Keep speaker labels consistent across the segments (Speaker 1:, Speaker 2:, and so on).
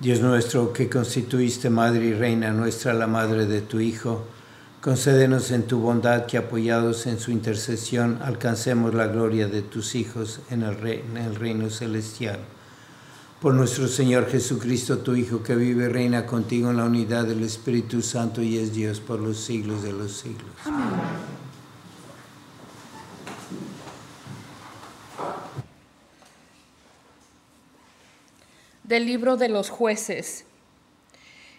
Speaker 1: Dios nuestro, que constituiste Madre y Reina nuestra, la Madre de tu Hijo, concédenos en tu bondad que apoyados en su intercesión alcancemos la gloria de tus hijos en el, en el reino celestial. Por nuestro Señor Jesucristo, tu Hijo, que vive y reina contigo en la unidad del Espíritu Santo y es Dios por los siglos de los siglos.
Speaker 2: Del libro de los jueces.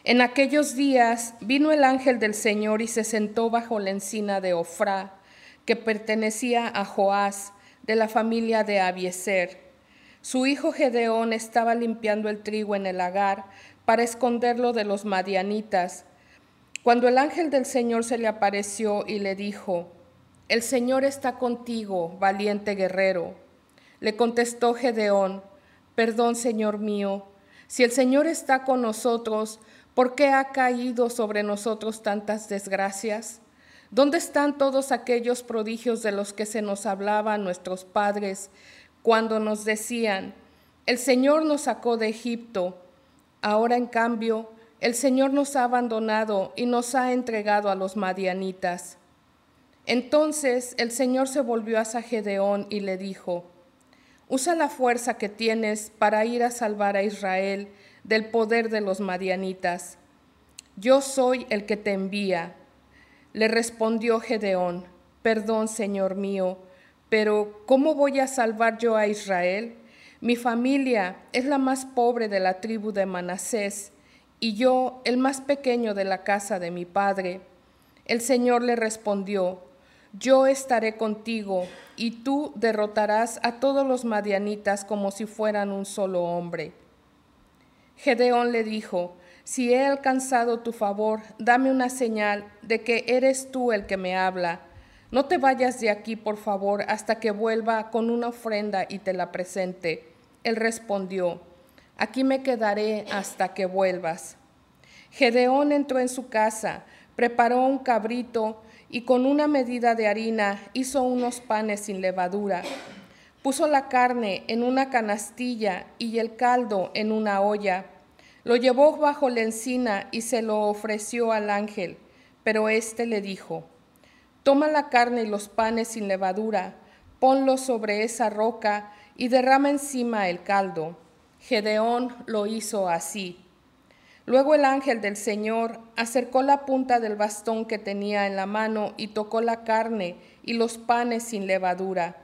Speaker 2: En aquellos días vino el ángel del Señor y se sentó bajo la encina de Ofrá, que pertenecía a Joás, de la familia de Abieser. Su hijo Gedeón estaba limpiando el trigo en el lagar para esconderlo de los madianitas. Cuando el ángel del Señor se le apareció y le dijo, El Señor está contigo, valiente guerrero. Le contestó Gedeón, Perdón, Señor mío, si el Señor está con nosotros, ¿por qué ha caído sobre nosotros tantas desgracias? ¿Dónde están todos aquellos prodigios de los que se nos hablaban nuestros padres cuando nos decían, el Señor nos sacó de Egipto? Ahora, en cambio, el Señor nos ha abandonado y nos ha entregado a los madianitas. Entonces el Señor se volvió hacia Gedeón y le dijo, Usa la fuerza que tienes para ir a salvar a Israel del poder de los madianitas. Yo soy el que te envía. Le respondió Gedeón, Perdón, Señor mío, pero ¿cómo voy a salvar yo a Israel? Mi familia es la más pobre de la tribu de Manasés, y yo el más pequeño de la casa de mi padre. El Señor le respondió, yo estaré contigo, y tú derrotarás a todos los madianitas como si fueran un solo hombre. Gedeón le dijo, si he alcanzado tu favor, dame una señal de que eres tú el que me habla. No te vayas de aquí, por favor, hasta que vuelva con una ofrenda y te la presente. Él respondió, aquí me quedaré hasta que vuelvas. Gedeón entró en su casa, preparó un cabrito y con una medida de harina hizo unos panes sin levadura. Puso la carne en una canastilla y el caldo en una olla. Lo llevó bajo la encina y se lo ofreció al ángel, pero éste le dijo, Toma la carne y los panes sin levadura, ponlos sobre esa roca y derrama encima el caldo. Gedeón lo hizo así. Luego el ángel del Señor acercó la punta del bastón que tenía en la mano y tocó la carne y los panes sin levadura.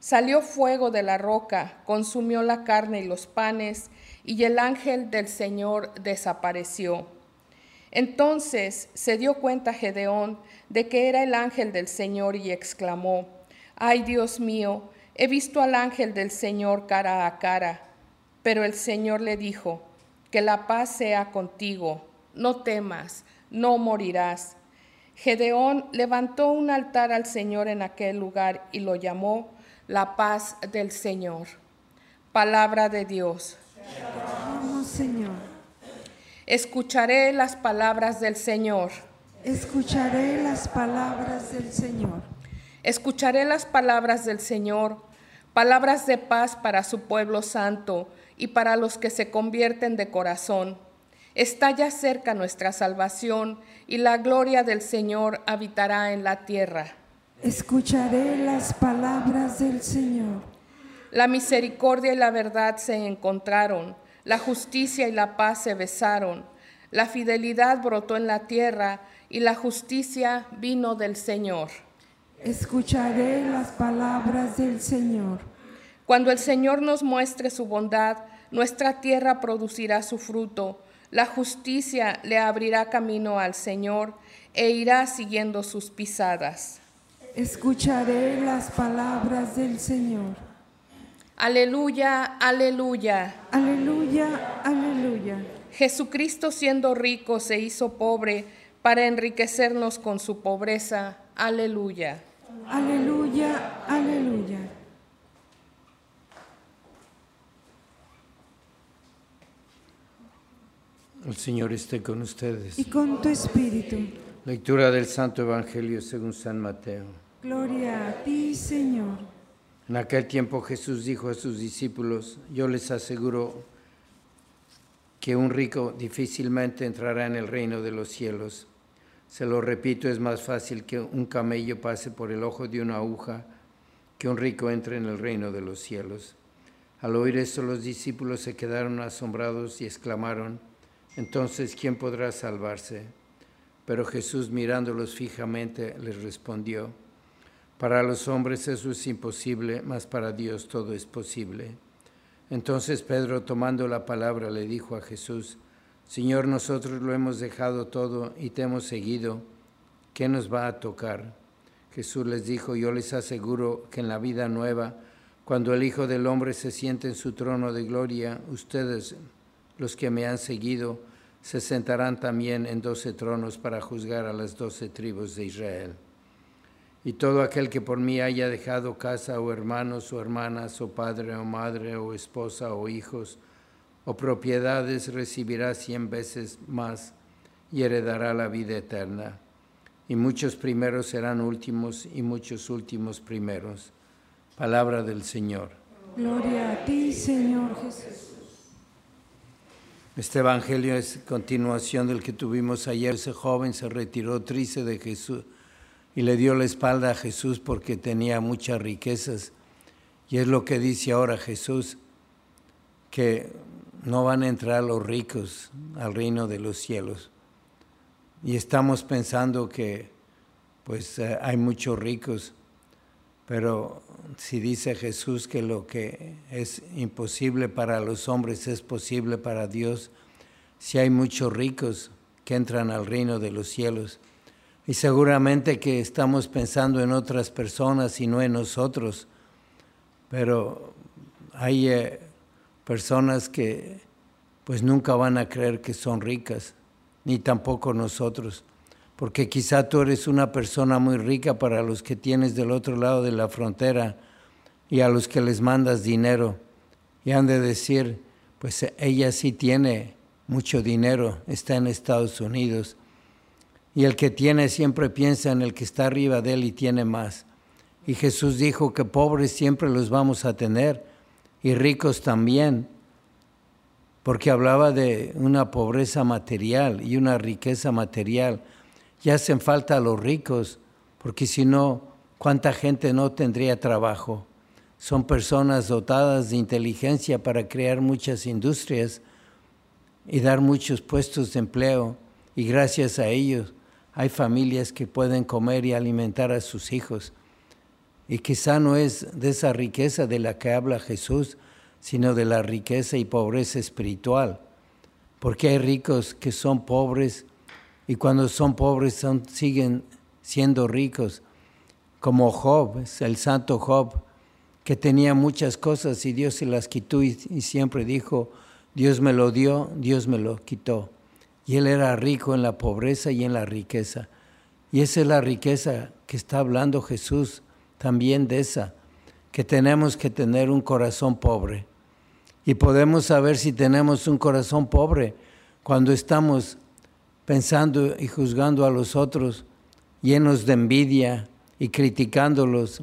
Speaker 2: Salió fuego de la roca, consumió la carne y los panes, y el ángel del Señor desapareció. Entonces se dio cuenta Gedeón de que era el ángel del Señor y exclamó, Ay Dios mío, he visto al ángel del Señor cara a cara. Pero el Señor le dijo, que la paz sea contigo, no temas, no morirás. Gedeón levantó un altar al Señor en aquel lugar y lo llamó la paz del Señor. Palabra de Dios.
Speaker 3: Señor.
Speaker 2: Escucharé las palabras del Señor.
Speaker 3: Escucharé las palabras del Señor.
Speaker 2: Escucharé las palabras del Señor, palabras de paz para su pueblo santo y para los que se convierten de corazón. Está ya cerca nuestra salvación y la gloria del Señor habitará en la tierra.
Speaker 3: Escucharé las palabras del Señor.
Speaker 2: La misericordia y la verdad se encontraron, la justicia y la paz se besaron, la fidelidad brotó en la tierra y la justicia vino del Señor.
Speaker 3: Escucharé las palabras del Señor.
Speaker 2: Cuando el Señor nos muestre su bondad, nuestra tierra producirá su fruto. La justicia le abrirá camino al Señor e irá siguiendo sus pisadas.
Speaker 3: Escucharé las palabras del Señor.
Speaker 2: Aleluya, aleluya.
Speaker 3: Aleluya, aleluya.
Speaker 2: Jesucristo siendo rico se hizo pobre para enriquecernos con su pobreza. Aleluya.
Speaker 3: Aleluya, aleluya.
Speaker 1: El Señor esté con ustedes.
Speaker 3: Y con tu espíritu.
Speaker 1: Lectura del Santo Evangelio según San Mateo.
Speaker 3: Gloria a ti, Señor.
Speaker 1: En aquel tiempo Jesús dijo a sus discípulos, yo les aseguro que un rico difícilmente entrará en el reino de los cielos. Se lo repito, es más fácil que un camello pase por el ojo de una aguja que un rico entre en el reino de los cielos. Al oír esto los discípulos se quedaron asombrados y exclamaron, entonces ¿quién podrá salvarse? Pero Jesús mirándolos fijamente les respondió, para los hombres eso es imposible, mas para Dios todo es posible. Entonces Pedro, tomando la palabra, le dijo a Jesús, Señor, nosotros lo hemos dejado todo y te hemos seguido, ¿qué nos va a tocar? Jesús les dijo, yo les aseguro que en la vida nueva, cuando el Hijo del Hombre se siente en su trono de gloria, ustedes, los que me han seguido, se sentarán también en doce tronos para juzgar a las doce tribus de Israel. Y todo aquel que por mí haya dejado casa o hermanos o hermanas o padre o madre o esposa o hijos o propiedades recibirá cien veces más y heredará la vida eterna. Y muchos primeros serán últimos y muchos últimos primeros. Palabra del Señor.
Speaker 3: Gloria a ti, Señor Jesús.
Speaker 1: Este evangelio es continuación del que tuvimos ayer. Ese joven se retiró triste de Jesús y le dio la espalda a Jesús porque tenía muchas riquezas. Y es lo que dice ahora Jesús, que no van a entrar los ricos al reino de los cielos. Y estamos pensando que pues eh, hay muchos ricos, pero si dice Jesús que lo que es imposible para los hombres es posible para Dios, si hay muchos ricos que entran al reino de los cielos, Y seguramente que estamos pensando en otras personas y no en nosotros, pero hay eh, personas que pues nunca van a creer que son ricas, ni tampoco nosotros, porque quizá tú eres una persona muy rica para los que tienes del otro lado de la frontera y a los que les mandas dinero, y han de decir, pues ella sí tiene mucho dinero, está en Estados Unidos, y el que tiene siempre piensa en el que está arriba de él y tiene más. Y Jesús dijo que pobres siempre los vamos a tener y ricos también, porque hablaba de una pobreza material y una riqueza material. Ya hacen falta a los ricos, porque si no, ¿cuánta gente no tendría trabajo? Son personas dotadas de inteligencia para crear muchas industrias y dar muchos puestos de empleo, y gracias a ellos hay familias que pueden comer y alimentar a sus hijos. Y quizá no es de esa riqueza de la que habla Jesús, sino de la riqueza y pobreza espiritual. Porque hay ricos que son pobres y cuando son pobres siguen siendo ricos, como Job, el santo Job, que tenía muchas cosas y Dios se las quitó y, y siempre dijo, Dios me lo dio, Dios me lo quitó. Y él era rico en la pobreza y en la riqueza. Y esa es la riqueza que está hablando Jesús también de esa, que tenemos que tener un corazón pobre. Y podemos saber si tenemos un corazón pobre cuando estamos pensando y juzgando a los otros, llenos de envidia y criticándolos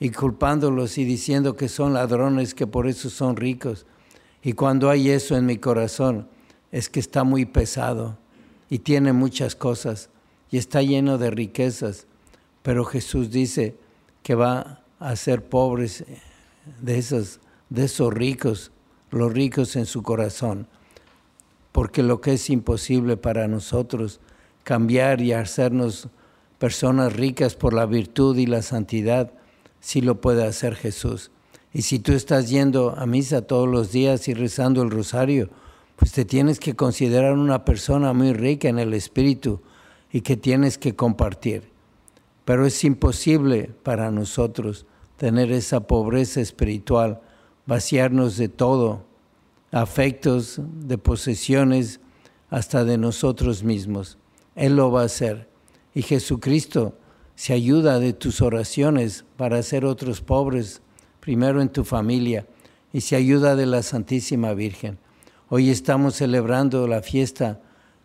Speaker 1: y culpándolos y diciendo que son ladrones, que por eso son ricos. Y cuando hay eso en mi corazón, es que está muy pesado y tiene muchas cosas y está lleno de riquezas, pero Jesús dice que va a ser pobres de esos, de esos ricos, los ricos en su corazón, porque lo que es imposible para nosotros, cambiar y hacernos personas ricas por la virtud y la santidad, sí lo puede hacer Jesús. Y si tú estás yendo a misa todos los días y rezando el rosario, pues te tienes que considerar una persona muy rica en el espíritu y que tienes que compartir. Pero es imposible para nosotros tener esa pobreza espiritual, vaciarnos de todo, afectos, de posesiones, hasta de nosotros mismos. Él lo va a hacer. Y Jesucristo se ayuda de tus oraciones para hacer otros pobres, primero en tu familia, y se ayuda de la Santísima Virgen. Hoy estamos celebrando la fiesta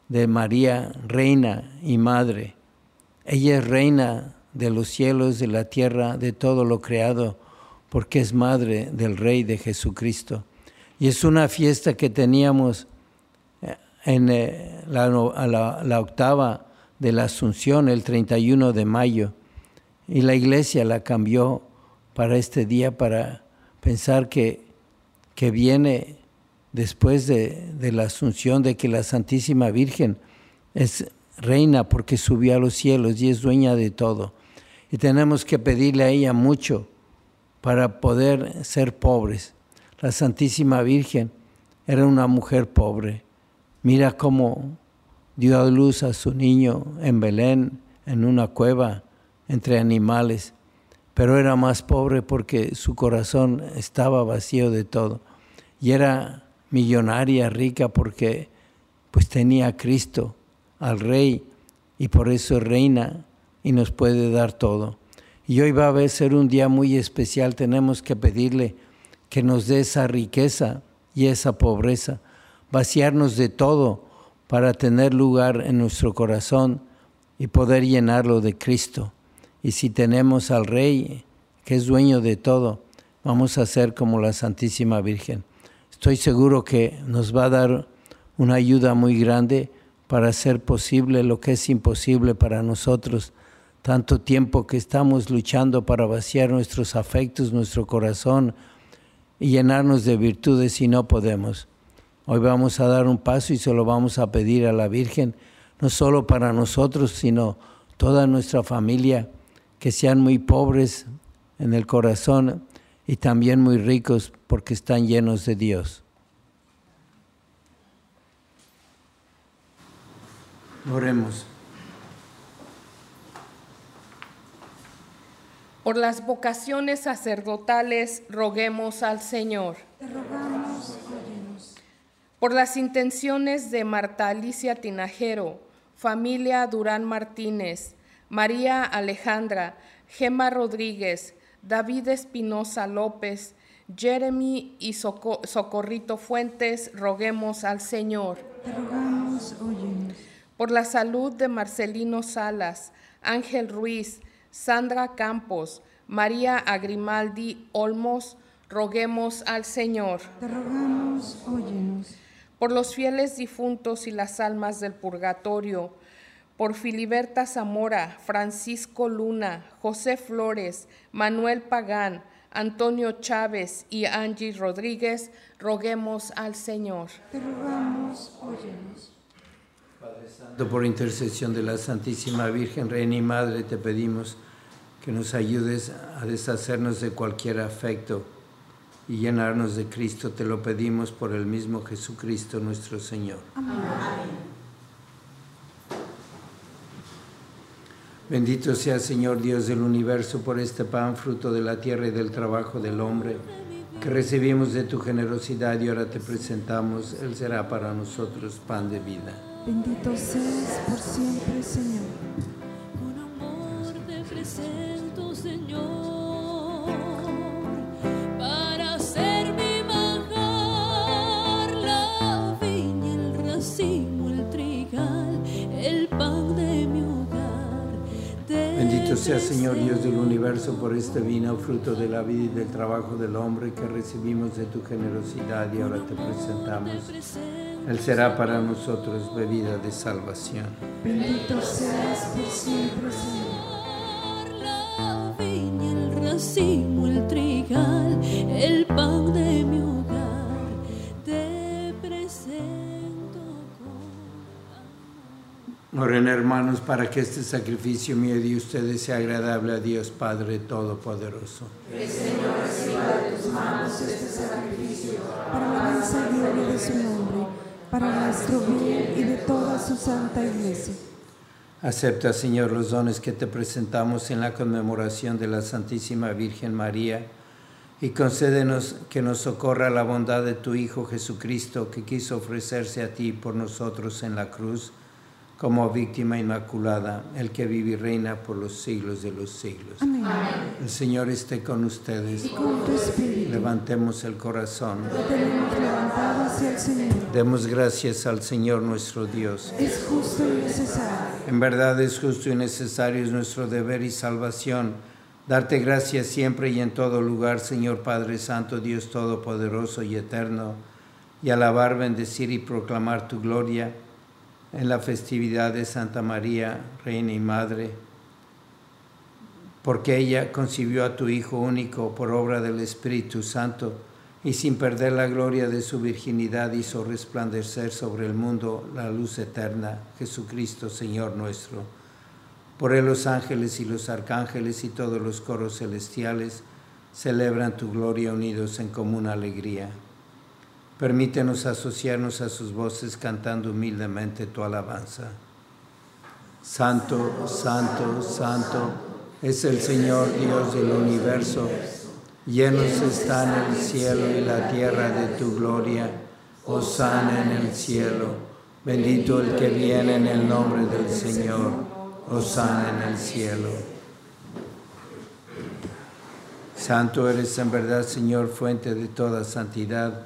Speaker 1: de María, Reina y Madre. Ella es reina de los cielos, de la tierra, de todo lo creado, porque es madre del Rey de Jesucristo. Y es una fiesta que teníamos eh, en eh, la, octava de la Asunción, el 31 de mayo, y la iglesia la cambió para este día, para pensar que, que viene después de, la asunción de que la Santísima Virgen es reina porque subió a los cielos y es dueña de todo. Y tenemos que pedirle a ella mucho para poder ser pobres. La Santísima Virgen era una mujer pobre. Mira cómo dio a luz a su niño en Belén, en una cueva, entre animales, pero era más pobre porque su corazón estaba vacío de todo. Y era millonaria, rica, porque pues tenía a Cristo, al Rey, y por eso reina y nos puede dar todo. Y hoy va a ser un día muy especial, tenemos que pedirle que nos dé esa riqueza y esa pobreza, vaciarnos de todo para tener lugar en nuestro corazón y poder llenarlo de Cristo. Y si tenemos al Rey, que es dueño de todo, vamos a ser como la Santísima Virgen estoy seguro que nos va a dar una ayuda muy grande para hacer posible lo que es imposible para nosotros. Tanto tiempo que estamos luchando para vaciar nuestros afectos, nuestro corazón y llenarnos de virtudes y no podemos. Hoy vamos a dar un paso y se lo vamos a pedir a la Virgen, no solo para nosotros, sino toda nuestra familia, que sean muy pobres en el corazón y también muy ricos porque están llenos de Dios. Oremos.
Speaker 2: Por las vocaciones sacerdotales, roguemos al Señor.
Speaker 3: Te rogamos.
Speaker 2: Por las intenciones de Marta Alicia Tinajero, familia Durán Martínez, María Alejandra, Gema Rodríguez, David Espinosa López, Jeremy y Soco- Socorrito Fuentes, roguemos al Señor.
Speaker 3: Te rogamos, óyenos.
Speaker 2: Por la salud de Marcelino Salas, Ángel Ruiz, Sandra Campos, María Agrimaldi Olmos, roguemos al Señor.
Speaker 3: Te rogamos, óyenos.
Speaker 2: Por los fieles difuntos y las almas del purgatorio, por Filiberta Zamora, Francisco Luna, José Flores, Manuel Pagán, Antonio Chávez y Angie Rodríguez, roguemos al Señor.
Speaker 3: Te rogamos, óyenos.
Speaker 1: Por intercesión de la Santísima Virgen, Reina y Madre, te pedimos que nos ayudes a deshacernos de cualquier afecto y llenarnos de Cristo. Te lo pedimos por el mismo Jesucristo nuestro Señor. Bendito sea Señor Dios del universo por este pan, fruto de la tierra y del trabajo del hombre, que recibimos de tu generosidad y ahora te presentamos. Él será para nosotros pan de vida.
Speaker 3: Bendito seas por siempre, Señor.
Speaker 4: Con amor te presento, Señor, para ser mi manjar, la viña, el racimo, el trigal, el pan de mi hogar. Te
Speaker 1: Bendito sea Señor Dios del universo por este vino, fruto de la vida y del trabajo del hombre que recibimos de tu generosidad y ahora te presentamos. Él será para nosotros bebida de salvación.
Speaker 3: Bendito seas por siempre, Señor.
Speaker 4: La viña, el racimo, el trigal, el pan de mi hogar, te presento con
Speaker 1: Oren hermanos para que este sacrificio mío de ustedes sea agradable a Dios Padre Todopoderoso.
Speaker 3: Para la alabanza y gloria de su nombre, para nuestro bien y de toda su santa iglesia.
Speaker 1: Acepta, Señor, los dones que te presentamos en la conmemoración de la Santísima Virgen María y concédenos que nos socorra la bondad de tu Hijo Jesucristo, que quiso ofrecerse a ti por nosotros en la cruz como víctima inmaculada, el que vive y reina por los siglos de los siglos.
Speaker 3: Amén.
Speaker 1: El Señor esté con ustedes.
Speaker 3: Con tu espíritu,
Speaker 1: Levantemos el corazón.
Speaker 3: lo tenemos levantado hacia el Señor.
Speaker 1: Demos gracias al Señor nuestro Dios.
Speaker 3: Es justo y necesario.
Speaker 1: En verdad es justo y necesario, es nuestro deber y salvación. Darte gracias siempre y en todo lugar, Señor Padre Santo, Dios Todopoderoso y Eterno, y alabar, bendecir y proclamar tu gloria en la festividad de Santa María, Reina y Madre, porque ella concibió a tu Hijo único por obra del Espíritu Santo, y sin perder la gloria de su virginidad hizo resplandecer sobre el mundo la luz eterna, Jesucristo, Señor nuestro. Por él los ángeles y los arcángeles y todos los coros celestiales celebran tu gloria unidos en común alegría. Permítenos asociarnos a sus voces cantando humildemente tu alabanza. Santo, santo, santo es el Señor Dios del universo. Llenos están el cielo y la tierra de tu gloria. Hosana en el cielo. Bendito el que viene en el nombre del Señor. Hosana en el cielo. Santo eres en verdad, Señor, fuente de toda santidad.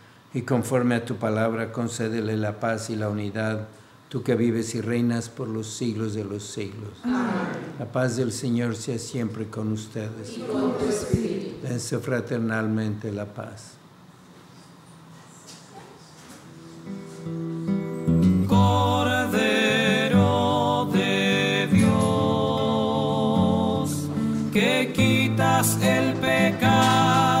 Speaker 1: y conforme a tu palabra concédele la paz y la unidad tú que vives y reinas por los siglos de los siglos. La paz del Señor sea siempre con ustedes. Y con tu espíritu. Dense fraternalmente la paz.
Speaker 5: Cordero de Dios, que quitas el pecado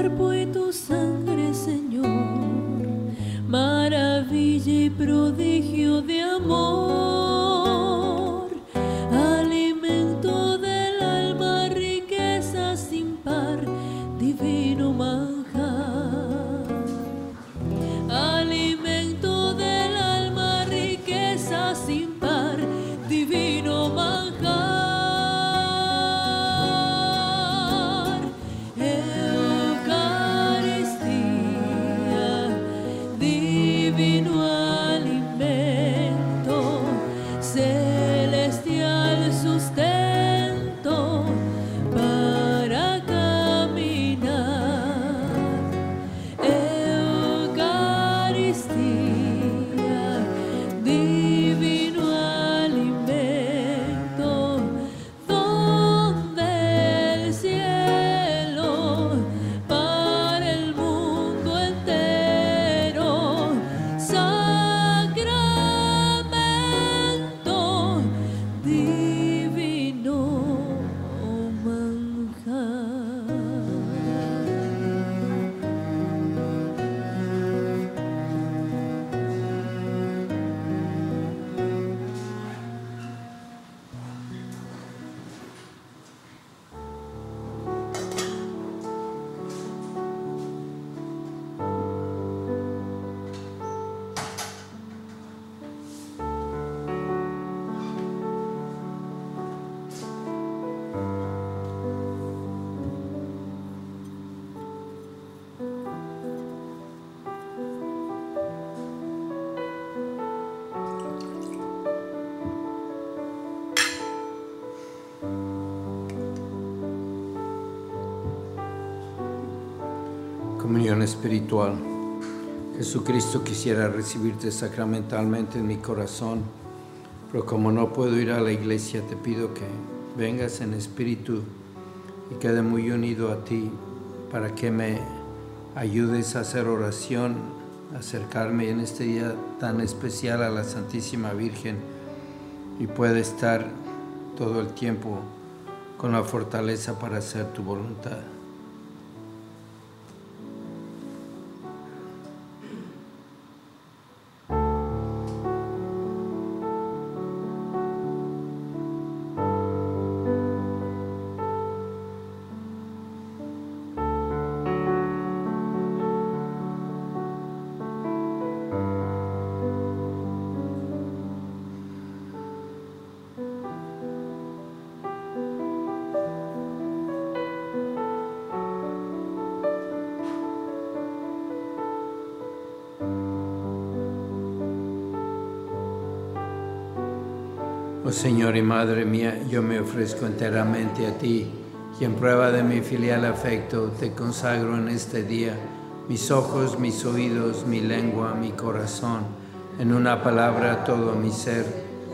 Speaker 4: Y tu sangre, Señor, maravilla y prodigio de
Speaker 1: Espiritual. Jesucristo quisiera recibirte sacramentalmente en mi corazón, pero como no puedo ir a la iglesia, te pido que vengas en espíritu y quede muy unido a ti para que me ayudes a hacer oración, acercarme en este día tan especial a la Santísima Virgen y pueda estar todo el tiempo con la fortaleza para hacer tu voluntad. Señor y Madre mía, yo me ofrezco enteramente a ti y en prueba de mi filial afecto te consagro en este día mis ojos, mis oídos, mi lengua, mi corazón, en una palabra todo mi ser,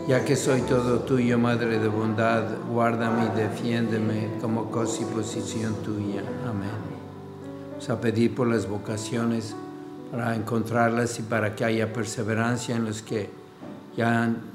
Speaker 1: ya que soy todo tuyo, Madre de bondad, guárdame y defiéndeme como cosa y posición tuya. Amén. Vamos a pedir por las vocaciones para encontrarlas y para que haya perseverancia en los que ya han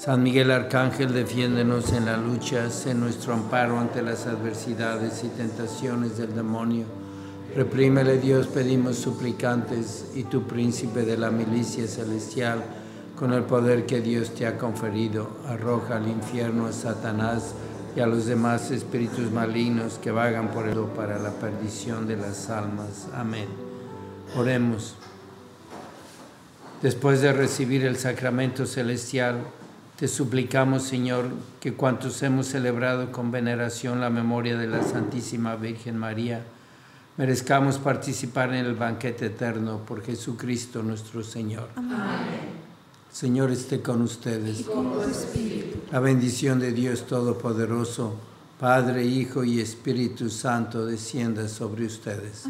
Speaker 1: San Miguel Arcángel, defiéndenos en la lucha, sé nuestro amparo ante las adversidades y tentaciones del demonio. Reprímele Dios, pedimos suplicantes, y tu príncipe de la milicia celestial, con el poder que Dios te ha conferido, arroja al infierno a Satanás y a los demás espíritus malignos que vagan por el para la perdición de las almas. Amén. Oremos. Después de recibir el sacramento celestial, te suplicamos, Señor, que cuantos hemos celebrado con veneración la memoria de la Santísima Virgen María, merezcamos participar en el banquete eterno por Jesucristo nuestro Señor. Señor esté con ustedes. La bendición de Dios Todopoderoso, Padre, Hijo y Espíritu Santo descienda sobre ustedes.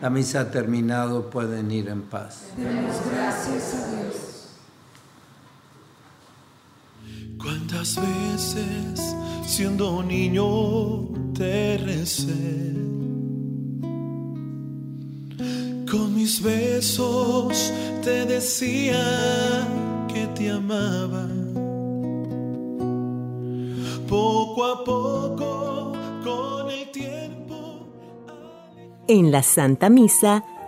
Speaker 1: La misa ha terminado, pueden ir en paz.
Speaker 3: Demos gracias a Dios.
Speaker 6: ¿Cuántas veces siendo niño te recé? Con mis besos te decía que te amaba. Poco a poco, con el tiempo.
Speaker 7: En la Santa Misa